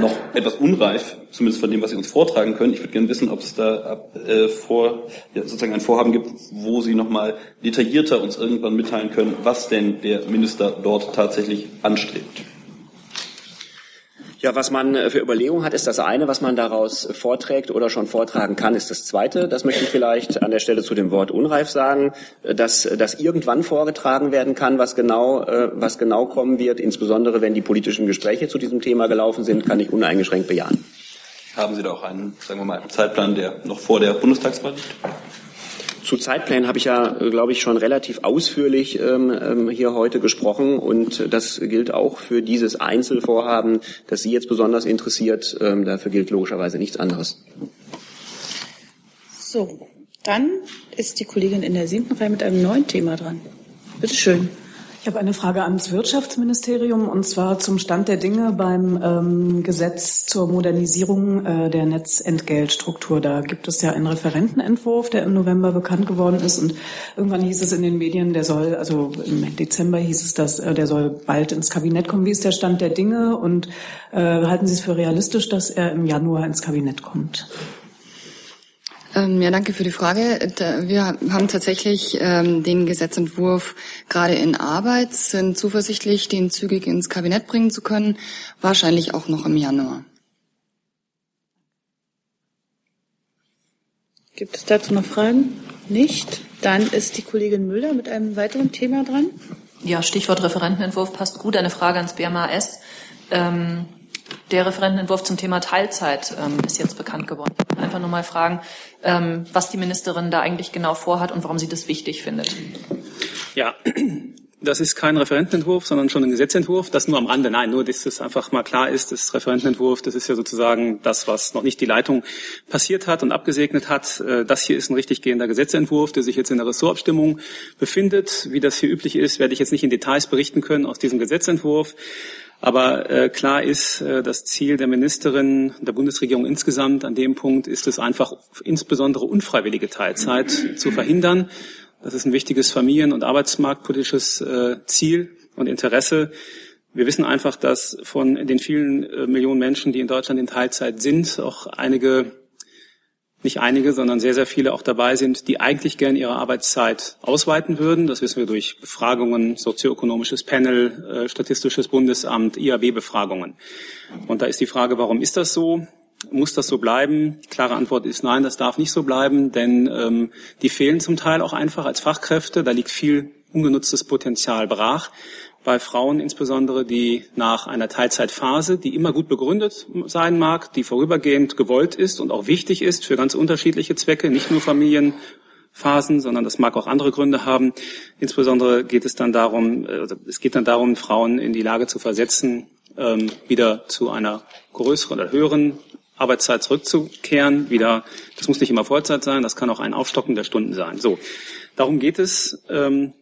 noch etwas unreif, zumindest von dem, was Sie uns vortragen können. Ich würde gerne wissen, ob es da äh, vor, ja, sozusagen ein Vorhaben gibt, wo Sie nochmal detaillierter uns irgendwann mitteilen können, was denn der Minister dort tatsächlich anstrebt. Ja, was man äh, für Überlegungen hat, ist das eine. Was man daraus vorträgt oder schon vortragen kann, ist das zweite. Das möchte ich vielleicht an der Stelle zu dem Wort unreif sagen, äh, dass das irgendwann vorgetragen werden kann, was genau, äh, was genau kommen wird, insbesondere wenn die politischen Gespräche zu diesem Thema gelaufen sind, kann ich uneingeschränkt bejahen. Haben Sie da auch einen, sagen wir mal, einen Zeitplan, der noch vor der Bundestagswahl liegt? Zu Zeitplänen habe ich ja, äh, glaube ich, schon relativ ausführlich ähm, ähm, hier heute gesprochen und das gilt auch für dieses Einzelvorhaben, das Sie jetzt besonders interessiert. Ähm, dafür gilt logischerweise nichts anderes. So, dann ist die Kollegin in der siebten Reihe mit einem neuen Thema dran. Bitte schön. Ich habe eine Frage ans Wirtschaftsministerium und zwar zum Stand der Dinge beim ähm, Gesetz zur Modernisierung äh, der Netzentgeltstruktur. Da gibt es ja einen Referentenentwurf, der im November bekannt geworden ist und irgendwann hieß es in den Medien, der soll, also im Dezember hieß es, dass äh, der soll bald ins Kabinett kommen. Wie ist der Stand der Dinge und äh, halten Sie es für realistisch, dass er im Januar ins Kabinett kommt? Ähm, ja, danke für die Frage. Wir haben tatsächlich ähm, den Gesetzentwurf gerade in Arbeit, sind zuversichtlich, den zügig ins Kabinett bringen zu können, wahrscheinlich auch noch im Januar. Gibt es dazu noch Fragen? Nicht. Dann ist die Kollegin Müller mit einem weiteren Thema dran. Ja, Stichwort Referentenentwurf passt gut. Eine Frage ans BMAS. Ähm, der Referentenentwurf zum Thema Teilzeit ähm, ist jetzt bekannt geworden. Einfach nur mal fragen, ähm, was die Ministerin da eigentlich genau vorhat und warum sie das wichtig findet. Ja, das ist kein Referentenentwurf, sondern schon ein Gesetzentwurf. Das nur am Rande. Nein, nur, dass es einfach mal klar ist, das Referentenentwurf, das ist ja sozusagen das, was noch nicht die Leitung passiert hat und abgesegnet hat. Äh, das hier ist ein richtig gehender Gesetzentwurf, der sich jetzt in der Ressortabstimmung befindet. Wie das hier üblich ist, werde ich jetzt nicht in Details berichten können aus diesem Gesetzentwurf. Aber äh, klar ist, äh, das Ziel der Ministerin, der Bundesregierung insgesamt an dem Punkt ist es einfach, insbesondere unfreiwillige Teilzeit zu verhindern. Das ist ein wichtiges familien- und arbeitsmarktpolitisches äh, Ziel und Interesse. Wir wissen einfach, dass von den vielen äh, Millionen Menschen, die in Deutschland in Teilzeit sind, auch einige nicht einige, sondern sehr, sehr viele auch dabei sind, die eigentlich gern ihre Arbeitszeit ausweiten würden. Das wissen wir durch Befragungen, sozioökonomisches Panel, äh, Statistisches Bundesamt, IAB-Befragungen. Und da ist die Frage, warum ist das so? Muss das so bleiben? Klare Antwort ist nein, das darf nicht so bleiben, denn ähm, die fehlen zum Teil auch einfach als Fachkräfte. Da liegt viel ungenutztes Potenzial brach bei Frauen insbesondere, die nach einer Teilzeitphase, die immer gut begründet sein mag, die vorübergehend gewollt ist und auch wichtig ist für ganz unterschiedliche Zwecke, nicht nur Familienphasen, sondern das mag auch andere Gründe haben. Insbesondere geht es dann darum, also es geht dann darum, Frauen in die Lage zu versetzen, ähm, wieder zu einer größeren oder höheren Arbeitszeit zurückzukehren. Wieder, das muss nicht immer Vollzeit sein, das kann auch ein Aufstocken der Stunden sein. So, darum geht es. Ähm,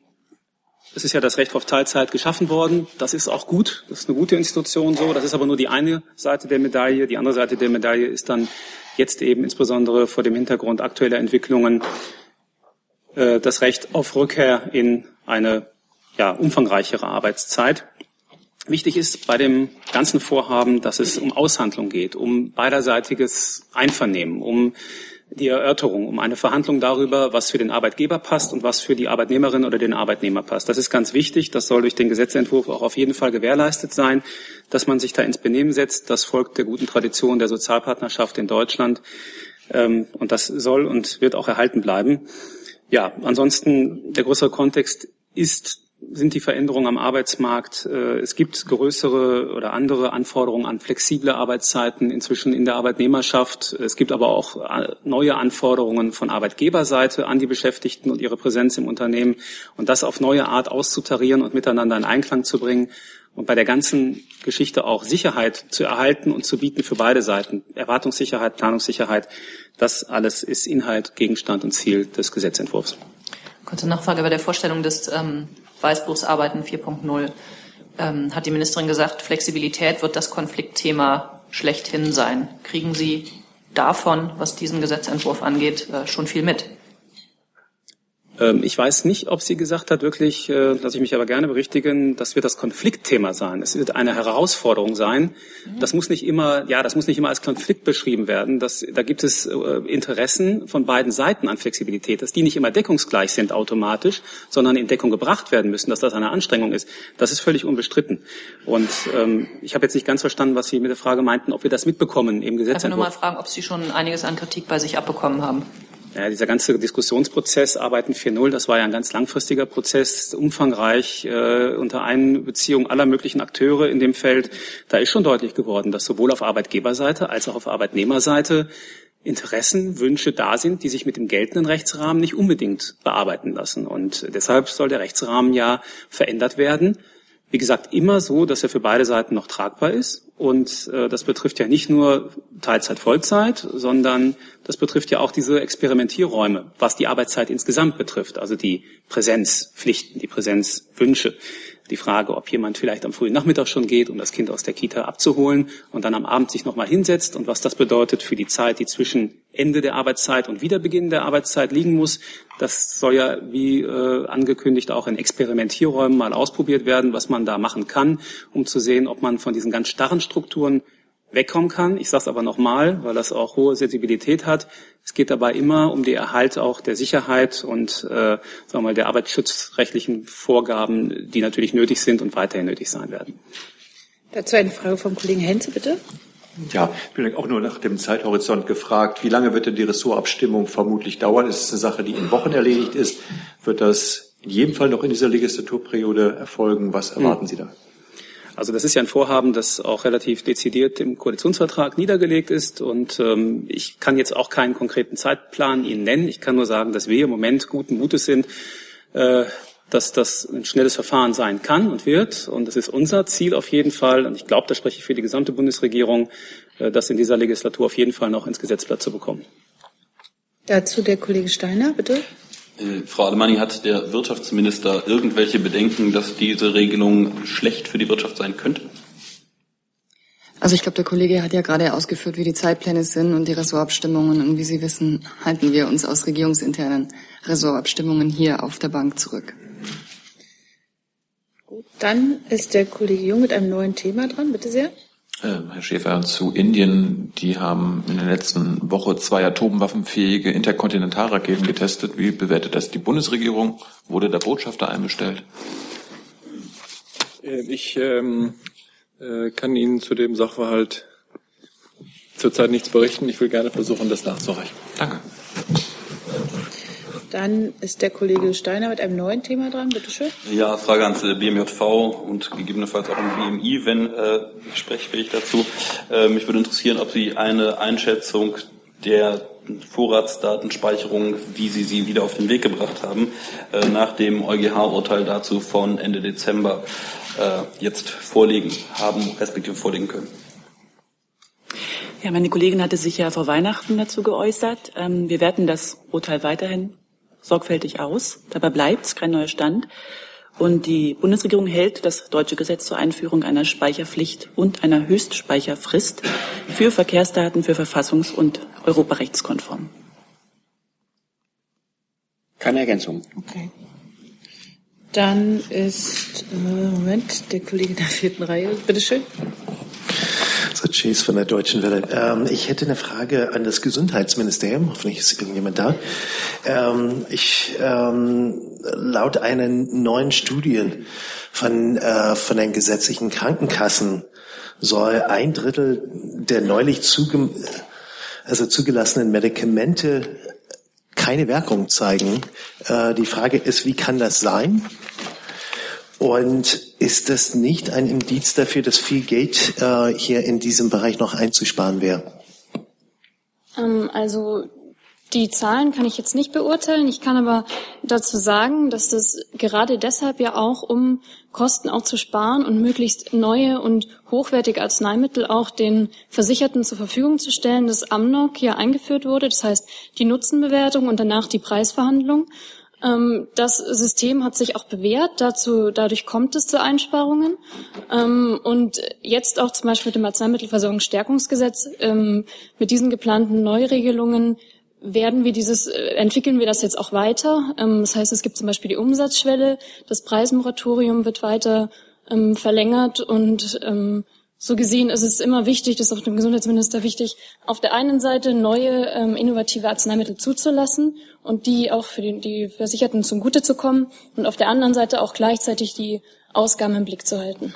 es ist ja das Recht auf Teilzeit geschaffen worden. Das ist auch gut. Das ist eine gute Institution so. Das ist aber nur die eine Seite der Medaille. Die andere Seite der Medaille ist dann jetzt eben insbesondere vor dem Hintergrund aktueller Entwicklungen äh, das Recht auf Rückkehr in eine ja, umfangreichere Arbeitszeit. Wichtig ist bei dem ganzen Vorhaben, dass es um Aushandlung geht, um beiderseitiges Einvernehmen, um die Erörterung, um eine Verhandlung darüber, was für den Arbeitgeber passt und was für die Arbeitnehmerin oder den Arbeitnehmer passt. Das ist ganz wichtig. Das soll durch den Gesetzentwurf auch auf jeden Fall gewährleistet sein, dass man sich da ins Benehmen setzt. Das folgt der guten Tradition der Sozialpartnerschaft in Deutschland. Ähm, und das soll und wird auch erhalten bleiben. Ja, ansonsten der größere Kontext ist sind die Veränderungen am Arbeitsmarkt. Äh, es gibt größere oder andere Anforderungen an flexible Arbeitszeiten inzwischen in der Arbeitnehmerschaft. Es gibt aber auch äh, neue Anforderungen von Arbeitgeberseite an die Beschäftigten und ihre Präsenz im Unternehmen. Und das auf neue Art auszutarieren und miteinander in Einklang zu bringen und bei der ganzen Geschichte auch Sicherheit zu erhalten und zu bieten für beide Seiten. Erwartungssicherheit, Planungssicherheit, das alles ist Inhalt, Gegenstand und Ziel des Gesetzentwurfs. Kurze Nachfrage bei der Vorstellung des ähm, Weißbuchsarbeiten 4.0 ähm, hat die Ministerin gesagt, Flexibilität wird das Konfliktthema schlechthin sein. Kriegen Sie davon, was diesen Gesetzentwurf angeht, äh, schon viel mit? Ähm, ich weiß nicht, ob sie gesagt hat, wirklich, äh, lasse ich mich aber gerne berichtigen, das wird das Konfliktthema sein. Es wird eine Herausforderung sein. Mhm. Das muss nicht immer, ja, das muss nicht immer als Konflikt beschrieben werden. Das, da gibt es äh, Interessen von beiden Seiten an Flexibilität, dass die nicht immer deckungsgleich sind automatisch, sondern in Deckung gebracht werden müssen, dass das eine Anstrengung ist. Das ist völlig unbestritten. Und ähm, ich habe jetzt nicht ganz verstanden, was Sie mit der Frage meinten, ob wir das mitbekommen im Gesetzentwurf. Einfach nur mal fragen, ob Sie schon einiges an Kritik bei sich abbekommen haben. Ja, dieser ganze Diskussionsprozess Arbeiten 4.0, das war ja ein ganz langfristiger Prozess, umfangreich, äh, unter Einbeziehung aller möglichen Akteure in dem Feld. Da ist schon deutlich geworden, dass sowohl auf Arbeitgeberseite als auch auf Arbeitnehmerseite Interessen, Wünsche da sind, die sich mit dem geltenden Rechtsrahmen nicht unbedingt bearbeiten lassen. Und deshalb soll der Rechtsrahmen ja verändert werden. Wie gesagt, immer so, dass er für beide Seiten noch tragbar ist. Und äh, das betrifft ja nicht nur Teilzeit, Vollzeit, sondern das betrifft ja auch diese Experimentierräume, was die Arbeitszeit insgesamt betrifft, also die Präsenzpflichten, die Präsenzwünsche. Die Frage, ob jemand vielleicht am frühen Nachmittag schon geht, um das Kind aus der Kita abzuholen und dann am Abend sich nochmal hinsetzt und was das bedeutet für die Zeit, die zwischen Ende der Arbeitszeit und Wiederbeginn der Arbeitszeit liegen muss. Das soll ja, wie äh, angekündigt, auch in Experimentierräumen mal ausprobiert werden, was man da machen kann, um zu sehen, ob man von diesen ganz starren Strukturen wegkommen kann. Ich sage es aber nochmal, weil das auch hohe Sensibilität hat. Es geht dabei immer um die Erhalt auch der Sicherheit und äh, sagen wir mal, der arbeitsschutzrechtlichen Vorgaben, die natürlich nötig sind und weiterhin nötig sein werden. Dazu eine Frage vom Kollegen Henze, bitte. Ja, vielleicht auch nur nach dem Zeithorizont gefragt. Wie lange wird denn die Ressortabstimmung vermutlich dauern? Ist es eine Sache, die in Wochen erledigt ist? Wird das in jedem Fall noch in dieser Legislaturperiode erfolgen? Was erwarten hm. Sie da? Also das ist ja ein Vorhaben, das auch relativ dezidiert im Koalitionsvertrag niedergelegt ist. Und ähm, ich kann jetzt auch keinen konkreten Zeitplan Ihnen nennen. Ich kann nur sagen, dass wir im Moment guten Mutes sind, äh, dass das ein schnelles Verfahren sein kann und wird. Und das ist unser Ziel auf jeden Fall. Und ich glaube, da spreche ich für die gesamte Bundesregierung, äh, das in dieser Legislatur auf jeden Fall noch ins Gesetzblatt zu bekommen. Dazu der Kollege Steiner, bitte. Äh, Frau Alemanni, hat der Wirtschaftsminister irgendwelche Bedenken, dass diese Regelung schlecht für die Wirtschaft sein könnte? Also ich glaube, der Kollege hat ja gerade ausgeführt, wie die Zeitpläne sind und die Ressortabstimmungen. Und wie Sie wissen, halten wir uns aus regierungsinternen Ressortabstimmungen hier auf der Bank zurück. Gut, dann ist der Kollege Jung mit einem neuen Thema dran. Bitte sehr. Ähm, Herr Schäfer, zu Indien. Die haben in der letzten Woche zwei atomwaffenfähige Interkontinentalraketen getestet. Wie bewertet das die Bundesregierung? Wurde der Botschafter einbestellt? Äh, ich ähm, äh, kann Ihnen zu dem Sachverhalt zurzeit nichts berichten. Ich will gerne versuchen, das nachzureichen. Danke. Dann ist der Kollege Steiner mit einem neuen Thema dran. Bitte schön. Ja, Frage ans BMJV und gegebenenfalls auch im BMI, wenn äh, sprechfähig dazu. Äh, mich würde interessieren, ob Sie eine Einschätzung der Vorratsdatenspeicherung, wie Sie sie wieder auf den Weg gebracht haben, äh, nach dem EuGH-Urteil dazu von Ende Dezember äh, jetzt vorlegen haben, respektive vorlegen können. Ja, meine Kollegin hatte sich ja vor Weihnachten dazu geäußert. Ähm, wir werten das Urteil weiterhin sorgfältig aus. Dabei bleibt es kein neuer Stand. Und die Bundesregierung hält das deutsche Gesetz zur Einführung einer Speicherpflicht und einer Höchstspeicherfrist für Verkehrsdaten für verfassungs- und europarechtskonform. Keine Ergänzung. Okay. Dann ist, äh, Moment, der Kollege (laughs) der vierten Reihe. Bitte schön. Chase von der Deutschen Welle. Ähm, ich hätte eine Frage an das Gesundheitsministerium. Hoffentlich ist irgendjemand da. Ähm, ich, ähm, laut einer neuen Studie von, äh, von den gesetzlichen Krankenkassen soll ein Drittel der neulich zuge also zugelassenen Medikamente keine Wirkung zeigen. Äh, die Frage ist, wie kann das sein? Und ist das nicht ein Indiz dafür, dass viel Geld äh, hier in diesem Bereich noch einzusparen wäre? Ähm, also die Zahlen kann ich jetzt nicht beurteilen. Ich kann aber dazu sagen, dass das gerade deshalb ja auch, um Kosten auch zu sparen und möglichst neue und hochwertige Arzneimittel auch den Versicherten zur Verfügung zu stellen, das AMNOG hier eingeführt wurde. Das heißt, die Nutzenbewertung und danach die Preisverhandlung. Ähm, das System hat sich auch bewährt. Dazu, dadurch kommt es zu Einsparungen. Ähm, und jetzt auch zum Beispiel mit dem Arzneimittelversorgungsstärkungsgesetz, ähm, mit diesen geplanten Neuregelungen werden wir dieses, äh, entwickeln wir das jetzt auch weiter. das heißt, es gibt zum Beispiel die Umsatzschwelle, das Preismoratorium wird weiter verlängert und so gesehen ist es immer wichtig, das ist auch dem Gesundheitsminister wichtig, auf der einen Seite neue ähm, innovative Arzneimittel zuzulassen und die auch für die, die Versicherten zugute zu kommen und auf der anderen Seite auch gleichzeitig die Ausgaben im Blick zu halten.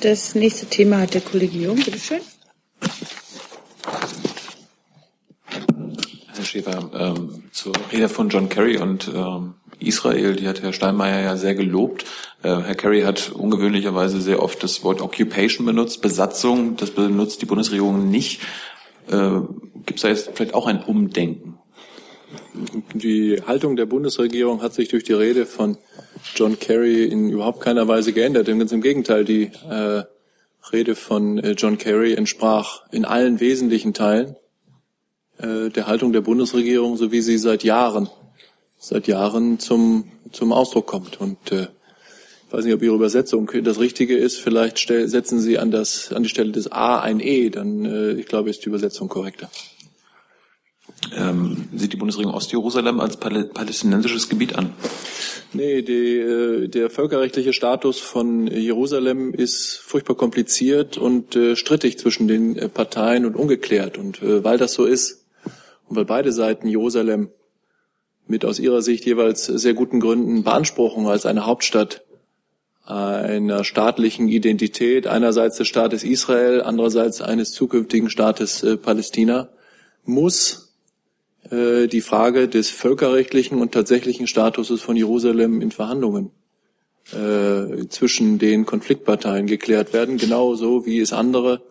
Das nächste Thema hat der Kollege Jung. Bitte schön. Herr Schäfer, ähm, zur Rede von John Kerry und ähm, Israel, die hat Herr Steinmeier ja sehr gelobt. Äh, Herr Kerry hat ungewöhnlicherweise sehr oft das Wort Occupation benutzt, Besatzung, das benutzt die Bundesregierung nicht. Äh, Gibt es da jetzt vielleicht auch ein Umdenken? Die Haltung der Bundesregierung hat sich durch die Rede von John Kerry in überhaupt keiner Weise geändert. Ganz im Gegenteil, die äh, Rede von äh, John Kerry entsprach in allen wesentlichen Teilen äh, der Haltung der Bundesregierung, so wie sie seit Jahren seit Jahren zum, zum Ausdruck kommt. Und äh, ich weiß nicht, ob Ihre Übersetzung das Richtige ist. Vielleicht stell, setzen Sie an, das, an die Stelle des A ein E, dann äh, ich glaube, ist die Übersetzung korrekter. Ähm, sieht die Bundesregierung Ostjerusalem als palästinensisches Gebiet an? Nee, die, äh, der völkerrechtliche Status von Jerusalem ist furchtbar kompliziert und äh, strittig zwischen den äh, Parteien und ungeklärt. Und äh, weil das so ist und weil beide Seiten Jerusalem mit aus ihrer Sicht jeweils sehr guten Gründen beanspruchen als eine Hauptstadt einer staatlichen Identität, einerseits des Staates Israel, andererseits eines zukünftigen Staates äh, Palästina, muss äh, die Frage des völkerrechtlichen und tatsächlichen Statuses von Jerusalem in Verhandlungen äh, zwischen den Konfliktparteien geklärt werden, genauso wie es andere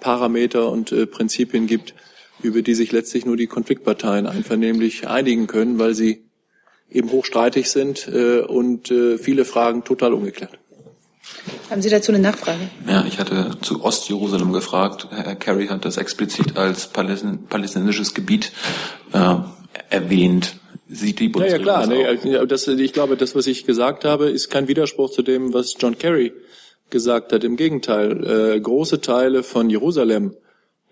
Parameter und äh, Prinzipien gibt, über die sich letztlich nur die Konfliktparteien einvernehmlich einigen können, weil sie eben hochstreitig sind äh, und äh, viele Fragen total ungeklärt. Haben Sie dazu eine Nachfrage? Ja, ich hatte zu Ostjerusalem gefragt. Herr Kerry hat das explizit als palästinensisches Gebiet äh, erwähnt. Sieht die Bundesregierung ja, ja, klar. Das, nee, das Ich glaube, das, was ich gesagt habe, ist kein Widerspruch zu dem, was John Kerry gesagt hat. Im Gegenteil, äh, große Teile von Jerusalem,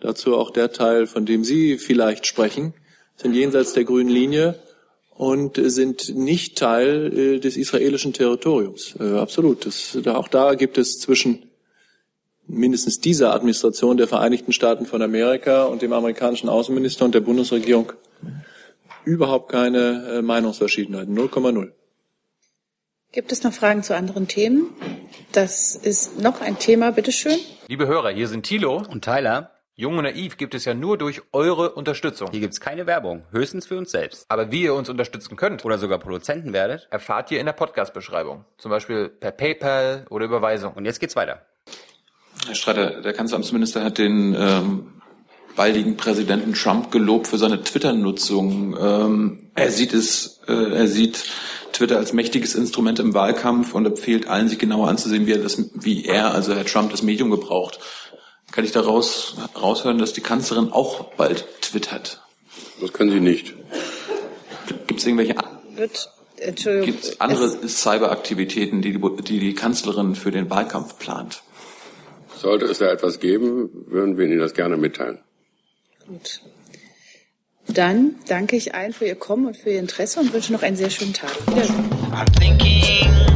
dazu auch der Teil, von dem Sie vielleicht sprechen, sind jenseits der grünen Linie und sind nicht Teil äh, des israelischen Territoriums. Äh, absolut. Das, da, auch da gibt es zwischen mindestens dieser Administration der Vereinigten Staaten von Amerika und dem amerikanischen Außenminister und der Bundesregierung überhaupt keine äh, Meinungsverschiedenheiten. 0,0. Gibt es noch Fragen zu anderen Themen? Das ist noch ein Thema, bitteschön. Liebe Hörer, hier sind Thilo und Tyler. Jung und Naiv gibt es ja nur durch eure Unterstützung. Hier gibt's keine Werbung, höchstens für uns selbst. Aber wie ihr uns unterstützen könnt oder sogar Produzenten werdet, erfahrt ihr in der Podcast-Beschreibung. Zum Beispiel per PayPal oder Überweisung. Und jetzt geht's weiter. Herr Streiter, der Kanzleramtsminister hat den ähm, baldigen Präsidenten Trump gelobt für seine Twitter-Nutzung. Ähm, er sieht es, äh, er sieht Twitter als mächtiges Instrument im Wahlkampf und empfiehlt allen, sich genauer anzusehen, wie er das, wie er, also Herr Trump, das Medium gebraucht kann ich daraus raushören, dass die Kanzlerin auch bald twittert? Das können Sie nicht. Gibt es irgendwelche Gibt andere Cyberaktivitäten, die die, die die Kanzlerin für den Wahlkampf plant? Sollte es da etwas geben, würden wir Ihnen das gerne mitteilen. Gut. Dann danke ich allen für Ihr Kommen und für Ihr Interesse und wünsche noch einen sehr schönen Tag. Wiedersehen.